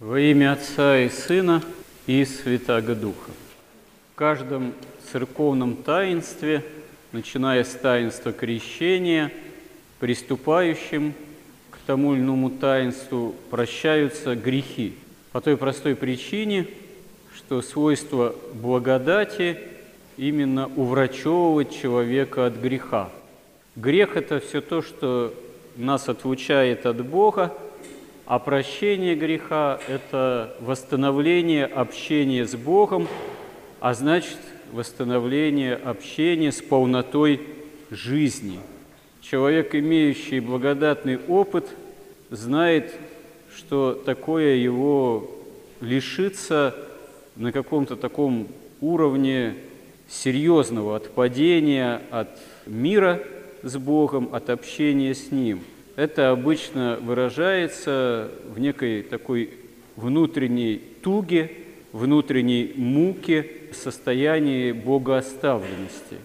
Во имя Отца и Сына и Святаго Духа. В каждом церковном таинстве, начиная с таинства крещения, приступающим к тому или иному таинству прощаются грехи. По той простой причине, что свойство благодати именно уврачевывать человека от греха. Грех – это все то, что нас отлучает от Бога – а прощение греха – это восстановление общения с Богом, а значит, восстановление общения с полнотой жизни. Человек, имеющий благодатный опыт, знает, что такое его лишиться на каком-то таком уровне серьезного отпадения от мира с Богом, от общения с Ним – это обычно выражается в некой такой внутренней туге, внутренней муке, состоянии богооставленности.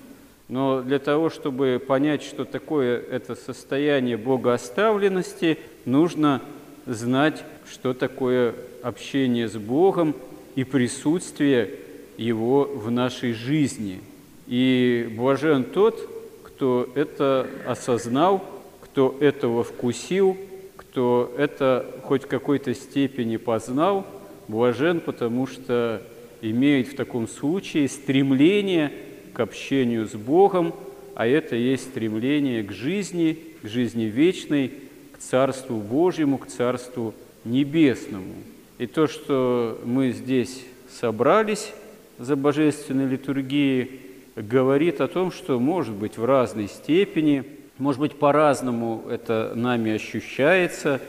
Но для того, чтобы понять, что такое это состояние богооставленности, нужно знать, что такое общение с Богом и присутствие Его в нашей жизни. И блажен тот, кто это осознал – кто этого вкусил, кто это хоть в какой-то степени познал, блажен, потому что имеет в таком случае стремление к общению с Богом, а это есть стремление к жизни, к жизни вечной, к Царству Божьему, к Царству Небесному. И то, что мы здесь собрались за божественной литургией, говорит о том, что, может быть, в разной степени – может быть, по-разному это нами ощущается,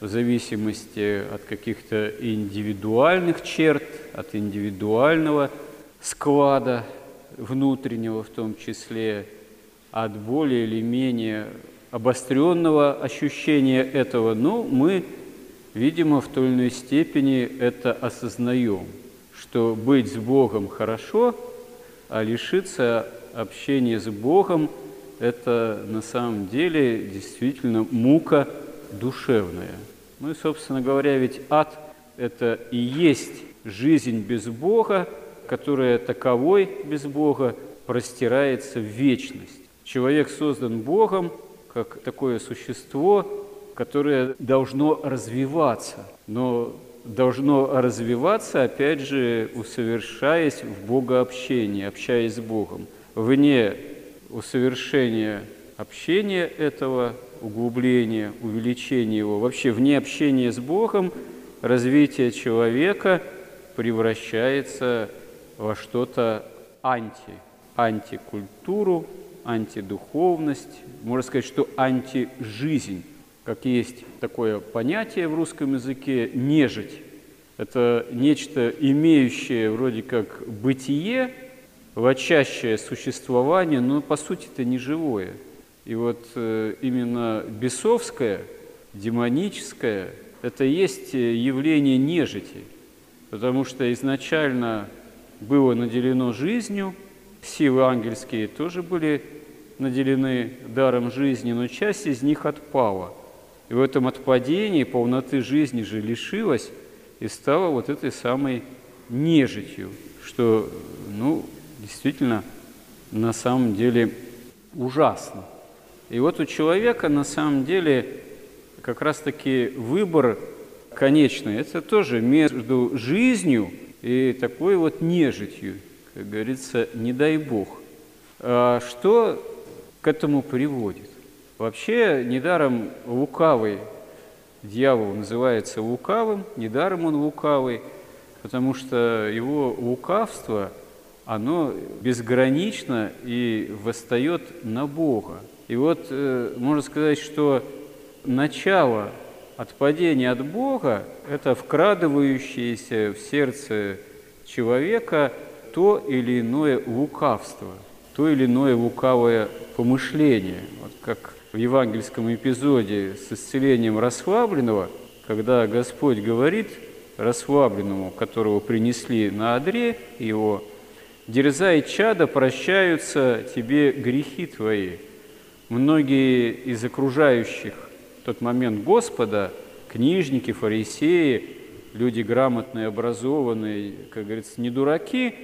в зависимости от каких-то индивидуальных черт, от индивидуального склада внутреннего в том числе, от более или менее обостренного ощущения этого, но мы, видимо, в той или иной степени это осознаем, что быть с Богом хорошо, а лишиться общения с Богом – это на самом деле действительно мука душевная. Ну и, собственно говоря, ведь ад – это и есть жизнь без Бога, которая таковой без Бога простирается в вечность. Человек создан Богом как такое существо, которое должно развиваться, но должно развиваться, опять же, усовершаясь в богообщении, общаясь с Богом. Вне усовершения общения этого, углубления, увеличения его, вообще вне общения с Богом, развитие человека превращается во что-то анти, антикультуру, антидуховность, можно сказать, что антижизнь. Как есть такое понятие в русском языке «нежить». Это нечто, имеющее вроде как бытие, лочащее существование, но по сути это не живое. И вот э, именно бесовское, демоническое, это есть э, явление нежити, потому что изначально было наделено жизнью, силы ангельские тоже были наделены даром жизни, но часть из них отпала. И в этом отпадении полноты жизни же лишилась и стала вот этой самой нежитью, что, ну, действительно на самом деле ужасно. И вот у человека на самом деле как раз-таки выбор конечный. Это тоже между жизнью и такой вот нежитью, как говорится, не дай Бог. А что к этому приводит? Вообще, недаром лукавый дьявол называется лукавым, недаром он лукавый, потому что его лукавство – оно безгранично и восстает на Бога. И вот э, можно сказать, что начало отпадения от Бога – это вкрадывающееся в сердце человека то или иное лукавство, то или иное лукавое помышление. Вот как в евангельском эпизоде с исцелением расслабленного, когда Господь говорит расслабленному, которого принесли на одре, его Дерзай, чада, прощаются тебе грехи твои. Многие из окружающих в тот момент Господа, книжники, фарисеи, люди грамотные, образованные, как говорится, не дураки,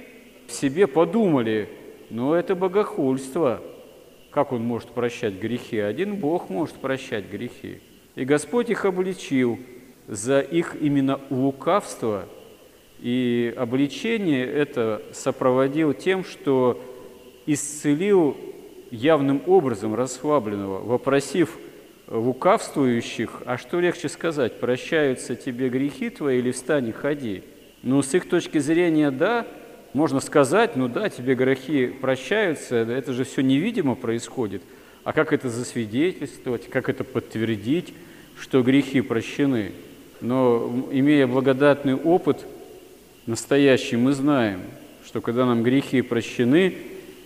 в себе подумали, ну это богохульство. Как он может прощать грехи? Один Бог может прощать грехи. И Господь их обличил за их именно лукавство. И обличение это сопроводил тем, что исцелил явным образом расслабленного, вопросив лукавствующих, а что легче сказать, прощаются тебе грехи твои или встань и ходи? Ну, с их точки зрения, да, можно сказать, ну да, тебе грехи прощаются, это же все невидимо происходит. А как это засвидетельствовать, как это подтвердить, что грехи прощены? Но имея благодатный опыт настоящий, мы знаем, что когда нам грехи прощены,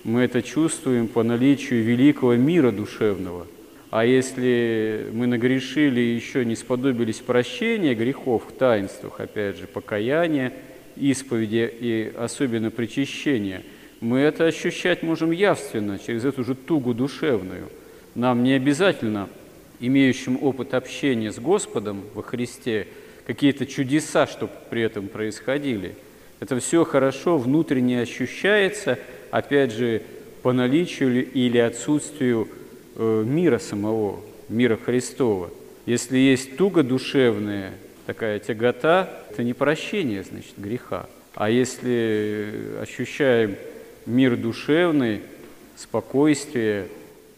мы это чувствуем по наличию великого мира душевного. А если мы нагрешили и еще не сподобились прощения грехов в таинствах, опять же, покаяния, исповеди и особенно причащения, мы это ощущать можем явственно, через эту же тугу душевную. Нам не обязательно, имеющим опыт общения с Господом во Христе, какие-то чудеса, чтобы при этом происходили. Это все хорошо внутренне ощущается, опять же, по наличию или отсутствию э, мира самого, мира Христова. Если есть туга душевная, такая тягота, это не прощение, значит, греха. А если ощущаем мир душевный, спокойствие,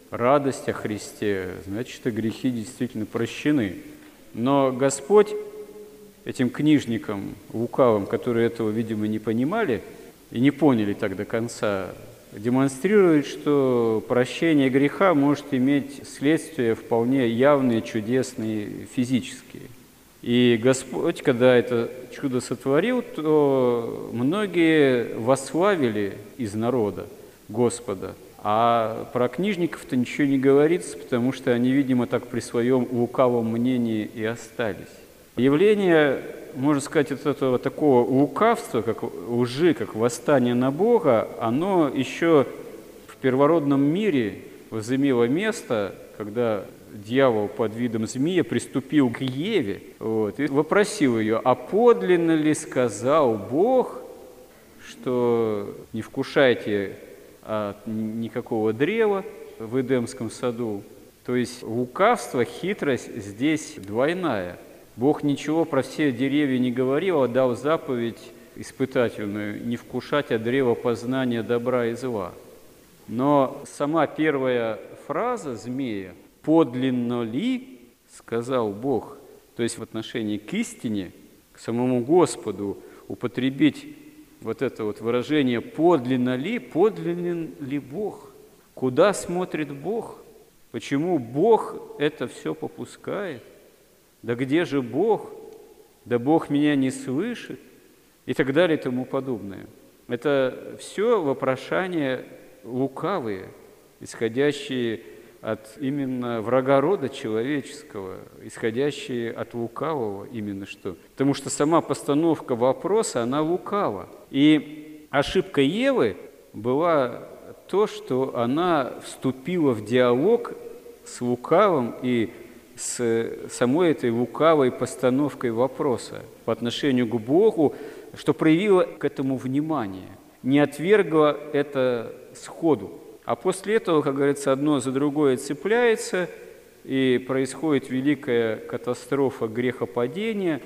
радость о Христе, значит, и грехи действительно прощены. Но Господь этим книжникам лукавым, которые этого, видимо, не понимали и не поняли так до конца, демонстрирует, что прощение греха может иметь следствия вполне явные, чудесные, физические – и Господь, когда это чудо сотворил, то многие восславили из народа Господа. А про книжников-то ничего не говорится, потому что они, видимо, так при своем лукавом мнении и остались. Явление, можно сказать, от этого такого лукавства, как лжи, как восстание на Бога, оно еще в первородном мире возымело место, когда дьявол под видом змея приступил к Еве вот, и вопросил ее, а подлинно ли сказал Бог, что не вкушайте от никакого древа в Эдемском саду. То есть лукавство, хитрость здесь двойная. Бог ничего про все деревья не говорил, а дал заповедь испытательную не вкушать от древа познания добра и зла. Но сама первая фраза змея – подлинно ли, сказал Бог, то есть в отношении к истине, к самому Господу, употребить вот это вот выражение «подлинно ли», подлинен ли Бог? Куда смотрит Бог? Почему Бог это все попускает? Да где же Бог? Да Бог меня не слышит? И так далее и тому подобное. Это все вопрошания лукавые, исходящие от именно врага рода человеческого, исходящие от лукавого именно что. Потому что сама постановка вопроса, она лукава. И ошибка Евы была то, что она вступила в диалог с лукавым и с самой этой лукавой постановкой вопроса по отношению к Богу, что проявила к этому внимание, не отвергла это сходу. А после этого, как говорится, одно за другое цепляется, и происходит великая катастрофа грехопадения,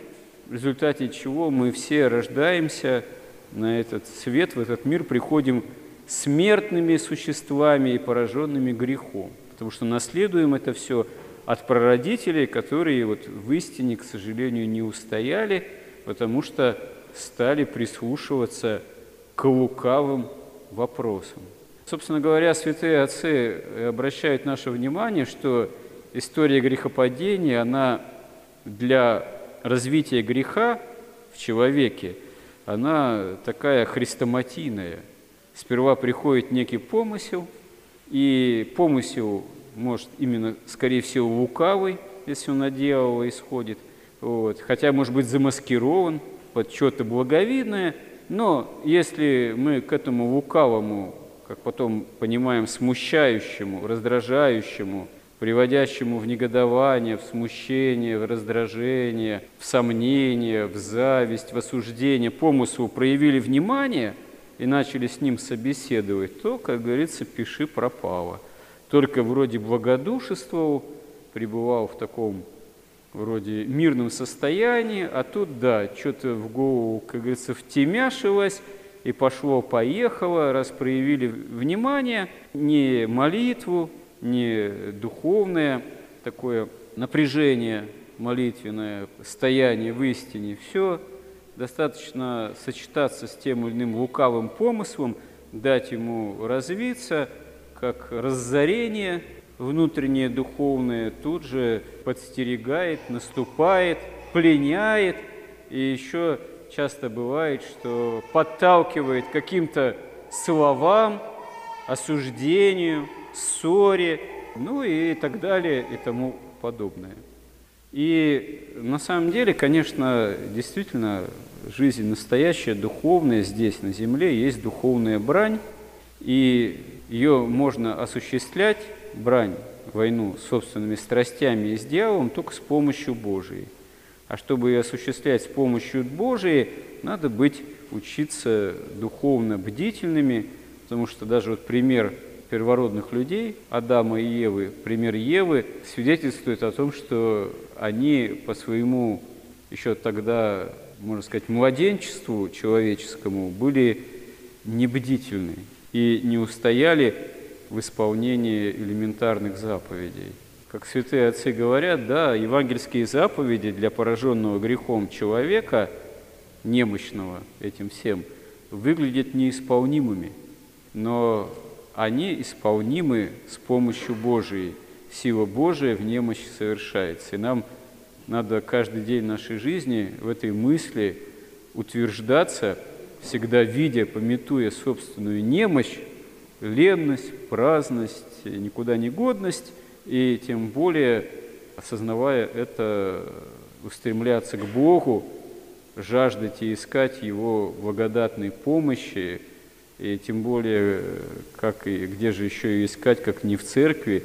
в результате чего мы все рождаемся на этот свет, в этот мир, приходим смертными существами и пораженными грехом. Потому что наследуем это все от прародителей, которые вот в истине, к сожалению, не устояли, потому что стали прислушиваться к лукавым вопросам. Собственно говоря, святые отцы обращают наше внимание, что история грехопадения, она для развития греха в человеке, она такая хрестоматийная. Сперва приходит некий помысел, и помысел может именно, скорее всего, лукавый, если он от дьявола исходит, вот. хотя может быть замаскирован под что-то благовидное, но если мы к этому лукавому как потом понимаем, смущающему, раздражающему приводящему в негодование, в смущение, в раздражение, в сомнение, в зависть, в осуждение, помыслу проявили внимание и начали с ним собеседовать, то, как говорится, пиши пропало. Только вроде благодушествовал, пребывал в таком вроде мирном состоянии, а тут, да, что-то в голову, как говорится, втемяшилось, и пошло-поехало, раз проявили внимание, не молитву, не духовное такое напряжение молитвенное, стояние в истине, все достаточно сочетаться с тем или иным лукавым помыслом, дать ему развиться, как разорение внутреннее духовное тут же подстерегает, наступает, пленяет, и еще часто бывает, что подталкивает каким-то словам, осуждению, ссоре, ну и так далее и тому подобное. И на самом деле, конечно, действительно, жизнь настоящая, духовная здесь, на земле, есть духовная брань, и ее можно осуществлять, брань, войну с собственными страстями и с дьяволом только с помощью Божией. А чтобы ее осуществлять с помощью Божией, надо быть, учиться духовно бдительными, потому что даже вот пример первородных людей, Адама и Евы, пример Евы, свидетельствует о том, что они по своему еще тогда, можно сказать, младенчеству человеческому были небдительны и не устояли в исполнении элементарных заповедей. Как святые отцы говорят, да, евангельские заповеди для пораженного грехом человека, немощного этим всем, выглядят неисполнимыми, но они исполнимы с помощью Божией. Сила Божия в немощи совершается. И нам надо каждый день нашей жизни в этой мысли утверждаться, всегда видя, пометуя собственную немощь, ленность, праздность, никуда не годность, и тем более, осознавая это, устремляться к Богу, жаждать и искать Его благодатной помощи, и тем более, как и где же еще ее искать, как не в церкви,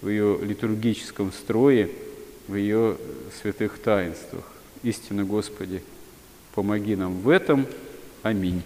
в ее литургическом строе, в ее святых таинствах. Истинно, Господи, помоги нам в этом. Аминь.